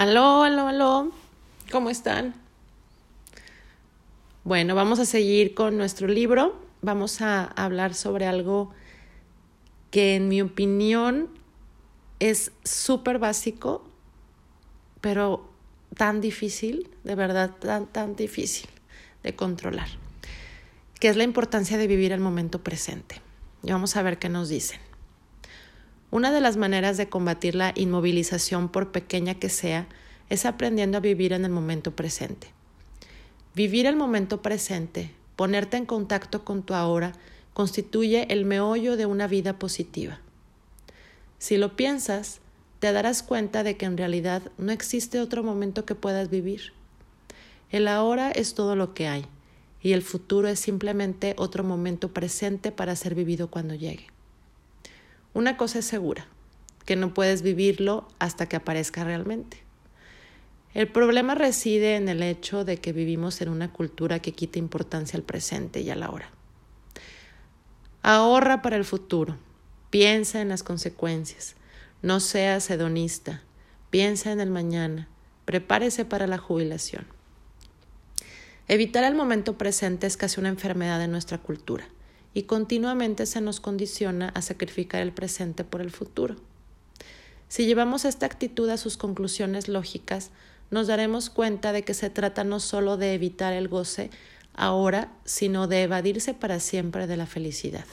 Aló, aló, aló. ¿Cómo están? Bueno, vamos a seguir con nuestro libro. Vamos a hablar sobre algo que en mi opinión es súper básico, pero tan difícil, de verdad, tan, tan difícil de controlar, que es la importancia de vivir el momento presente. Y vamos a ver qué nos dicen. Una de las maneras de combatir la inmovilización, por pequeña que sea, es aprendiendo a vivir en el momento presente. Vivir el momento presente, ponerte en contacto con tu ahora, constituye el meollo de una vida positiva. Si lo piensas, te darás cuenta de que en realidad no existe otro momento que puedas vivir. El ahora es todo lo que hay, y el futuro es simplemente otro momento presente para ser vivido cuando llegue. Una cosa es segura, que no puedes vivirlo hasta que aparezca realmente. El problema reside en el hecho de que vivimos en una cultura que quita importancia al presente y a la hora. Ahorra para el futuro, piensa en las consecuencias, no seas hedonista, piensa en el mañana, prepárese para la jubilación. Evitar el momento presente es casi una enfermedad de nuestra cultura y continuamente se nos condiciona a sacrificar el presente por el futuro. Si llevamos esta actitud a sus conclusiones lógicas, nos daremos cuenta de que se trata no solo de evitar el goce ahora, sino de evadirse para siempre de la felicidad.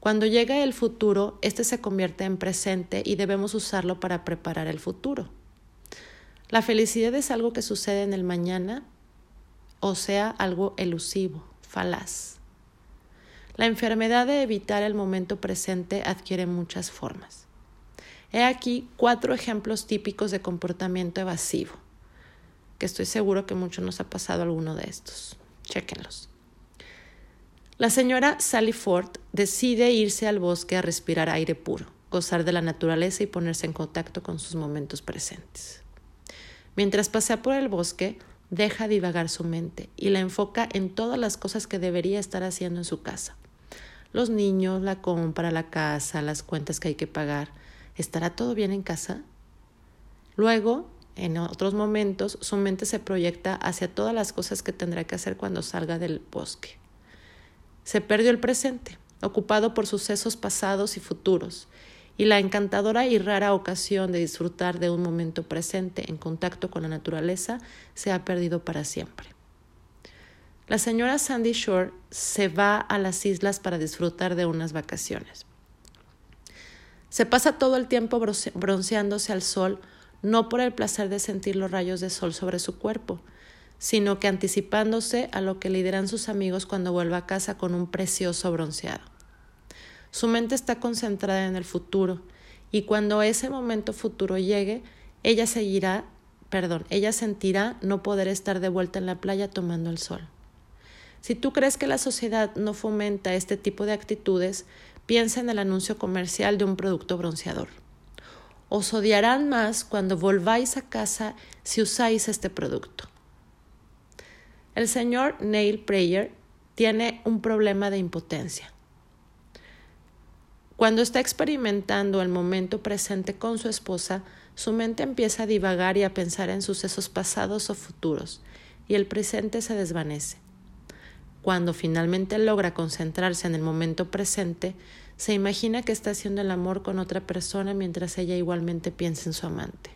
Cuando llega el futuro, éste se convierte en presente y debemos usarlo para preparar el futuro. La felicidad es algo que sucede en el mañana, o sea, algo elusivo, falaz. La enfermedad de evitar el momento presente adquiere muchas formas. He aquí cuatro ejemplos típicos de comportamiento evasivo, que estoy seguro que mucho nos ha pasado alguno de estos. Chéquenlos. La señora Sally Ford decide irse al bosque a respirar aire puro, gozar de la naturaleza y ponerse en contacto con sus momentos presentes. Mientras pasea por el bosque, deja divagar su mente y la enfoca en todas las cosas que debería estar haciendo en su casa los niños, la compra, la casa, las cuentas que hay que pagar. ¿Estará todo bien en casa? Luego, en otros momentos, su mente se proyecta hacia todas las cosas que tendrá que hacer cuando salga del bosque. Se perdió el presente, ocupado por sucesos pasados y futuros, y la encantadora y rara ocasión de disfrutar de un momento presente en contacto con la naturaleza se ha perdido para siempre. La señora Sandy Shore se va a las islas para disfrutar de unas vacaciones. Se pasa todo el tiempo bronceándose al sol, no por el placer de sentir los rayos de sol sobre su cuerpo, sino que anticipándose a lo que le dirán sus amigos cuando vuelva a casa con un precioso bronceado. Su mente está concentrada en el futuro, y cuando ese momento futuro llegue, ella seguirá, perdón, ella sentirá no poder estar de vuelta en la playa tomando el sol. Si tú crees que la sociedad no fomenta este tipo de actitudes, piensa en el anuncio comercial de un producto bronceador. Os odiarán más cuando volváis a casa si usáis este producto. El señor Neil Prayer tiene un problema de impotencia. Cuando está experimentando el momento presente con su esposa, su mente empieza a divagar y a pensar en sucesos pasados o futuros, y el presente se desvanece. Cuando finalmente logra concentrarse en el momento presente, se imagina que está haciendo el amor con otra persona mientras ella igualmente piensa en su amante.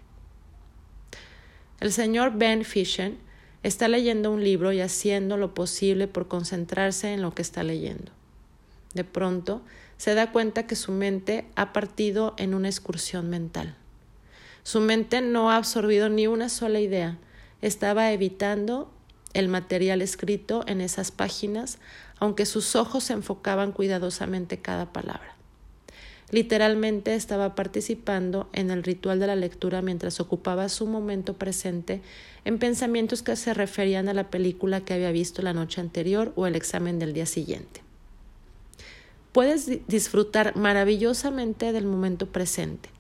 El señor Ben Fisher está leyendo un libro y haciendo lo posible por concentrarse en lo que está leyendo. De pronto, se da cuenta que su mente ha partido en una excursión mental. Su mente no ha absorbido ni una sola idea, estaba evitando el material escrito en esas páginas, aunque sus ojos enfocaban cuidadosamente cada palabra. Literalmente estaba participando en el ritual de la lectura mientras ocupaba su momento presente en pensamientos que se referían a la película que había visto la noche anterior o el examen del día siguiente. Puedes disfrutar maravillosamente del momento presente,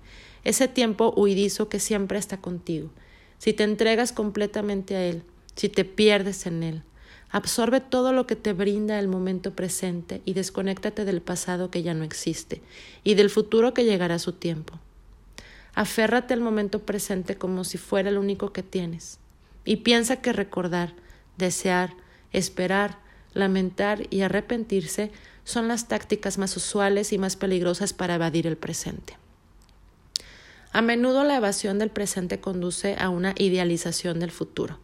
ese tiempo huidizo que siempre está contigo, si te entregas completamente a él, si te pierdes en él. Absorbe todo lo que te brinda el momento presente y desconéctate del pasado que ya no existe y del futuro que llegará a su tiempo. Aférrate al momento presente como si fuera el único que tienes. Y piensa que recordar, desear, esperar, lamentar y arrepentirse son las tácticas más usuales y más peligrosas para evadir el presente. A menudo la evasión del presente conduce a una idealización del futuro.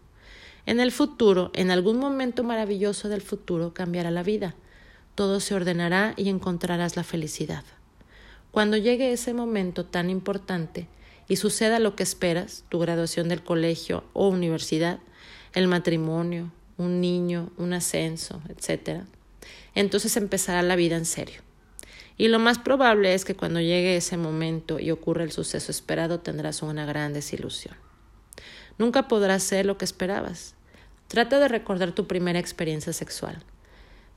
En el futuro, en algún momento maravilloso del futuro, cambiará la vida. Todo se ordenará y encontrarás la felicidad. Cuando llegue ese momento tan importante y suceda lo que esperas, tu graduación del colegio o universidad, el matrimonio, un niño, un ascenso, etc., entonces empezará la vida en serio. Y lo más probable es que cuando llegue ese momento y ocurra el suceso esperado tendrás una gran desilusión. Nunca podrás ser lo que esperabas. Trata de recordar tu primera experiencia sexual.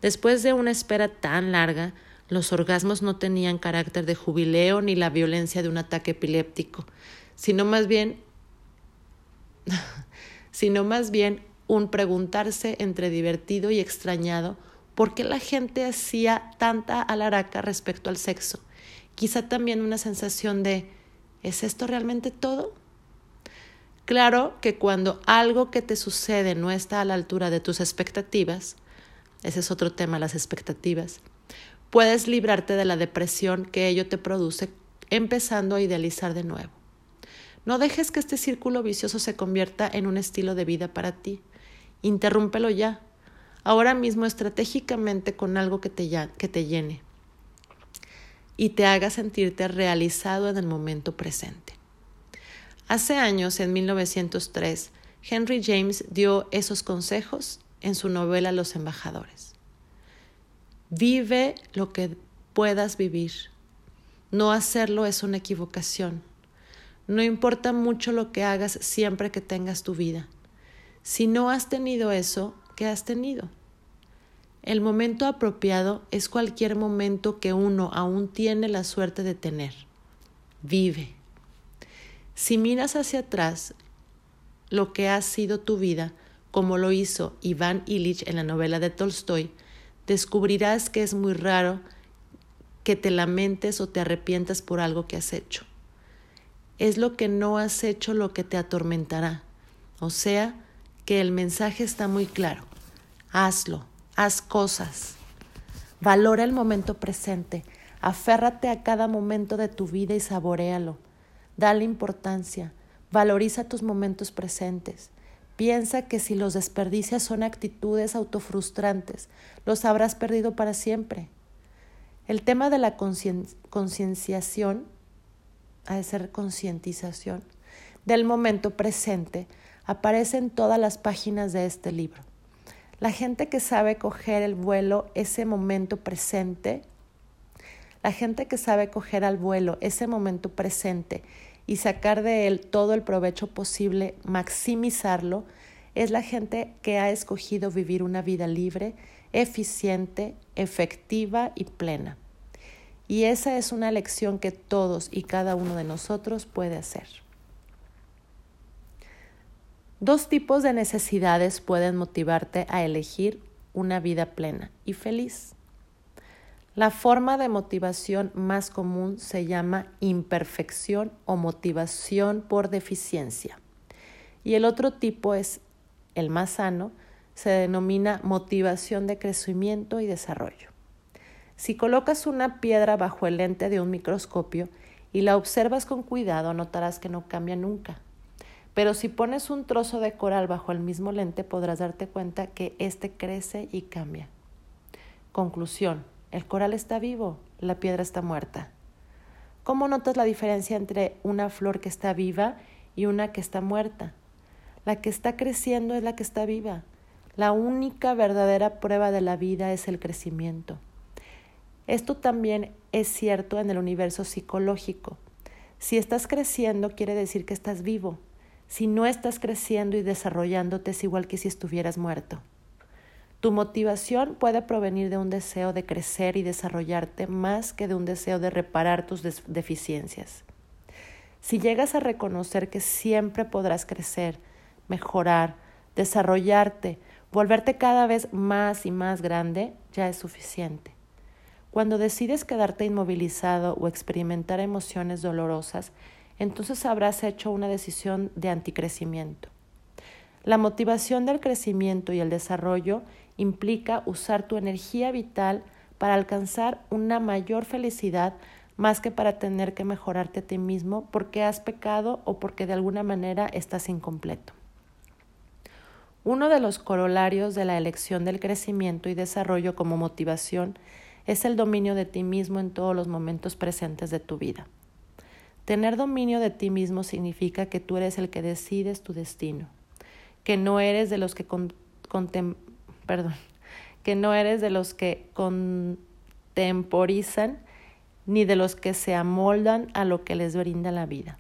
Después de una espera tan larga, los orgasmos no tenían carácter de jubileo ni la violencia de un ataque epiléptico, sino más bien sino más bien un preguntarse entre divertido y extrañado por qué la gente hacía tanta alaraca respecto al sexo. Quizá también una sensación de ¿es esto realmente todo? Claro que cuando algo que te sucede no está a la altura de tus expectativas, ese es otro tema, las expectativas, puedes librarte de la depresión que ello te produce empezando a idealizar de nuevo. No dejes que este círculo vicioso se convierta en un estilo de vida para ti. Interrúmpelo ya, ahora mismo estratégicamente con algo que te, que te llene y te haga sentirte realizado en el momento presente. Hace años, en 1903, Henry James dio esos consejos en su novela Los embajadores. Vive lo que puedas vivir. No hacerlo es una equivocación. No importa mucho lo que hagas siempre que tengas tu vida. Si no has tenido eso, ¿qué has tenido? El momento apropiado es cualquier momento que uno aún tiene la suerte de tener. Vive. Si miras hacia atrás lo que ha sido tu vida, como lo hizo Iván Illich en la novela de Tolstoy, descubrirás que es muy raro que te lamentes o te arrepientas por algo que has hecho. Es lo que no has hecho lo que te atormentará. O sea, que el mensaje está muy claro. Hazlo, haz cosas. Valora el momento presente. Aférrate a cada momento de tu vida y saborealo. Dale importancia. Valoriza tus momentos presentes. Piensa que si los desperdicias son actitudes autofrustrantes, los habrás perdido para siempre. El tema de la concienciación, ha de ser concientización, del momento presente, aparece en todas las páginas de este libro. La gente que sabe coger el vuelo, ese momento presente, la gente que sabe coger al vuelo ese momento presente y sacar de él todo el provecho posible, maximizarlo, es la gente que ha escogido vivir una vida libre, eficiente, efectiva y plena. Y esa es una lección que todos y cada uno de nosotros puede hacer. Dos tipos de necesidades pueden motivarte a elegir una vida plena y feliz. La forma de motivación más común se llama imperfección o motivación por deficiencia. Y el otro tipo es el más sano, se denomina motivación de crecimiento y desarrollo. Si colocas una piedra bajo el lente de un microscopio y la observas con cuidado, notarás que no cambia nunca. Pero si pones un trozo de coral bajo el mismo lente, podrás darte cuenta que éste crece y cambia. Conclusión. El coral está vivo, la piedra está muerta. ¿Cómo notas la diferencia entre una flor que está viva y una que está muerta? La que está creciendo es la que está viva. La única verdadera prueba de la vida es el crecimiento. Esto también es cierto en el universo psicológico. Si estás creciendo quiere decir que estás vivo. Si no estás creciendo y desarrollándote es igual que si estuvieras muerto. Tu motivación puede provenir de un deseo de crecer y desarrollarte más que de un deseo de reparar tus deficiencias. Si llegas a reconocer que siempre podrás crecer, mejorar, desarrollarte, volverte cada vez más y más grande, ya es suficiente. Cuando decides quedarte inmovilizado o experimentar emociones dolorosas, entonces habrás hecho una decisión de anticrecimiento. La motivación del crecimiento y el desarrollo implica usar tu energía vital para alcanzar una mayor felicidad más que para tener que mejorarte a ti mismo porque has pecado o porque de alguna manera estás incompleto. Uno de los corolarios de la elección del crecimiento y desarrollo como motivación es el dominio de ti mismo en todos los momentos presentes de tu vida. Tener dominio de ti mismo significa que tú eres el que decides tu destino, que no eres de los que perdón, que no eres de los que contemporizan ni de los que se amoldan a lo que les brinda la vida.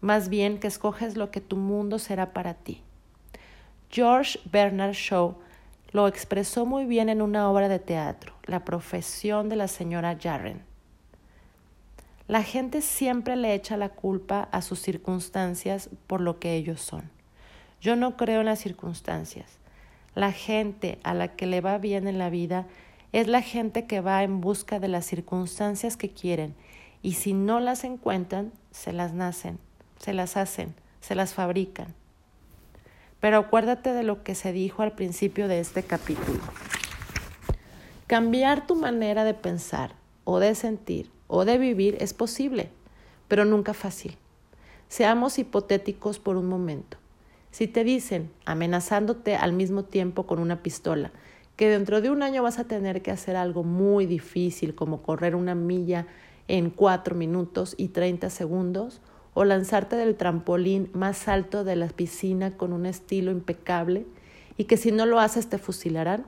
Más bien que escoges lo que tu mundo será para ti. George Bernard Shaw lo expresó muy bien en una obra de teatro, La profesión de la señora Jarren. La gente siempre le echa la culpa a sus circunstancias por lo que ellos son. Yo no creo en las circunstancias. La gente a la que le va bien en la vida es la gente que va en busca de las circunstancias que quieren y si no las encuentran, se las nacen, se las hacen, se las fabrican. Pero acuérdate de lo que se dijo al principio de este capítulo. Cambiar tu manera de pensar o de sentir o de vivir es posible, pero nunca fácil. Seamos hipotéticos por un momento. Si te dicen, amenazándote al mismo tiempo con una pistola, que dentro de un año vas a tener que hacer algo muy difícil como correr una milla en cuatro minutos y treinta segundos, o lanzarte del trampolín más alto de la piscina con un estilo impecable y que si no lo haces te fusilarán,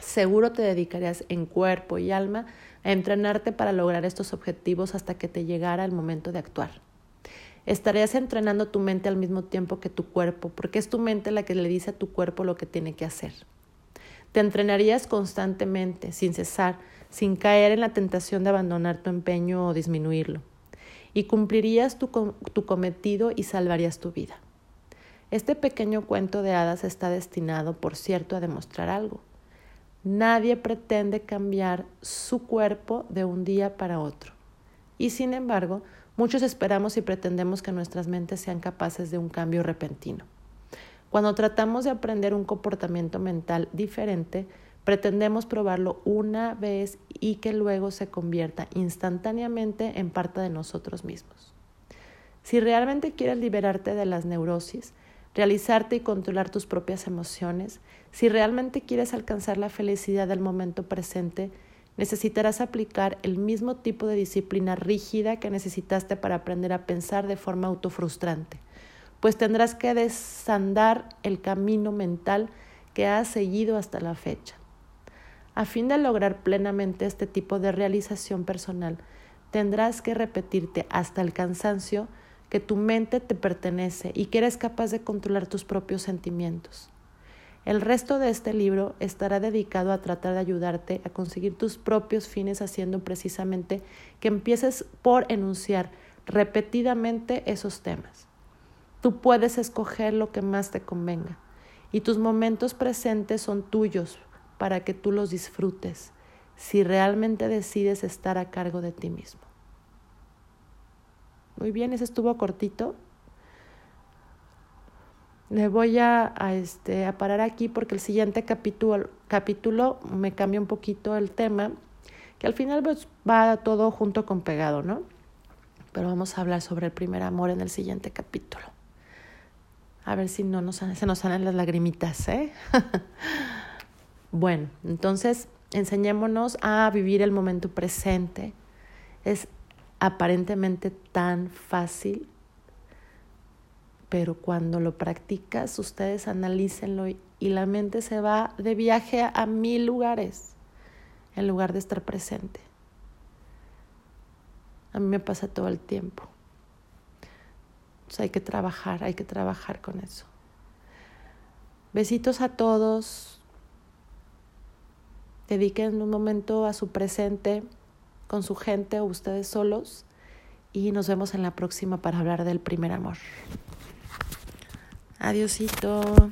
seguro te dedicarías en cuerpo y alma a entrenarte para lograr estos objetivos hasta que te llegara el momento de actuar. Estarías entrenando tu mente al mismo tiempo que tu cuerpo, porque es tu mente la que le dice a tu cuerpo lo que tiene que hacer. Te entrenarías constantemente, sin cesar, sin caer en la tentación de abandonar tu empeño o disminuirlo y cumplirías tu, tu cometido y salvarías tu vida. Este pequeño cuento de hadas está destinado, por cierto, a demostrar algo. Nadie pretende cambiar su cuerpo de un día para otro. Y sin embargo, muchos esperamos y pretendemos que nuestras mentes sean capaces de un cambio repentino. Cuando tratamos de aprender un comportamiento mental diferente, Pretendemos probarlo una vez y que luego se convierta instantáneamente en parte de nosotros mismos. Si realmente quieres liberarte de las neurosis, realizarte y controlar tus propias emociones, si realmente quieres alcanzar la felicidad del momento presente, necesitarás aplicar el mismo tipo de disciplina rígida que necesitaste para aprender a pensar de forma autofrustrante, pues tendrás que desandar el camino mental que has seguido hasta la fecha. A fin de lograr plenamente este tipo de realización personal, tendrás que repetirte hasta el cansancio que tu mente te pertenece y que eres capaz de controlar tus propios sentimientos. El resto de este libro estará dedicado a tratar de ayudarte a conseguir tus propios fines haciendo precisamente que empieces por enunciar repetidamente esos temas. Tú puedes escoger lo que más te convenga y tus momentos presentes son tuyos para que tú los disfrutes si realmente decides estar a cargo de ti mismo. Muy bien, ese estuvo cortito. Le voy a, este, a parar aquí porque el siguiente capítulo, capítulo me cambia un poquito el tema, que al final pues, va todo junto con pegado, ¿no? Pero vamos a hablar sobre el primer amor en el siguiente capítulo. A ver si no nos, se nos salen las lagrimitas, ¿eh? Bueno, entonces enseñémonos a vivir el momento presente. Es aparentemente tan fácil, pero cuando lo practicas, ustedes analícenlo y, la mente se va de viaje a, mil lugares en lugar de estar presente. A mí me pasa todo el tiempo. hay que trabajar, hay que trabajar con eso. Besitos a todos. Dediquen un momento a su presente con su gente o ustedes solos y nos vemos en la próxima para hablar del primer amor. Adiosito.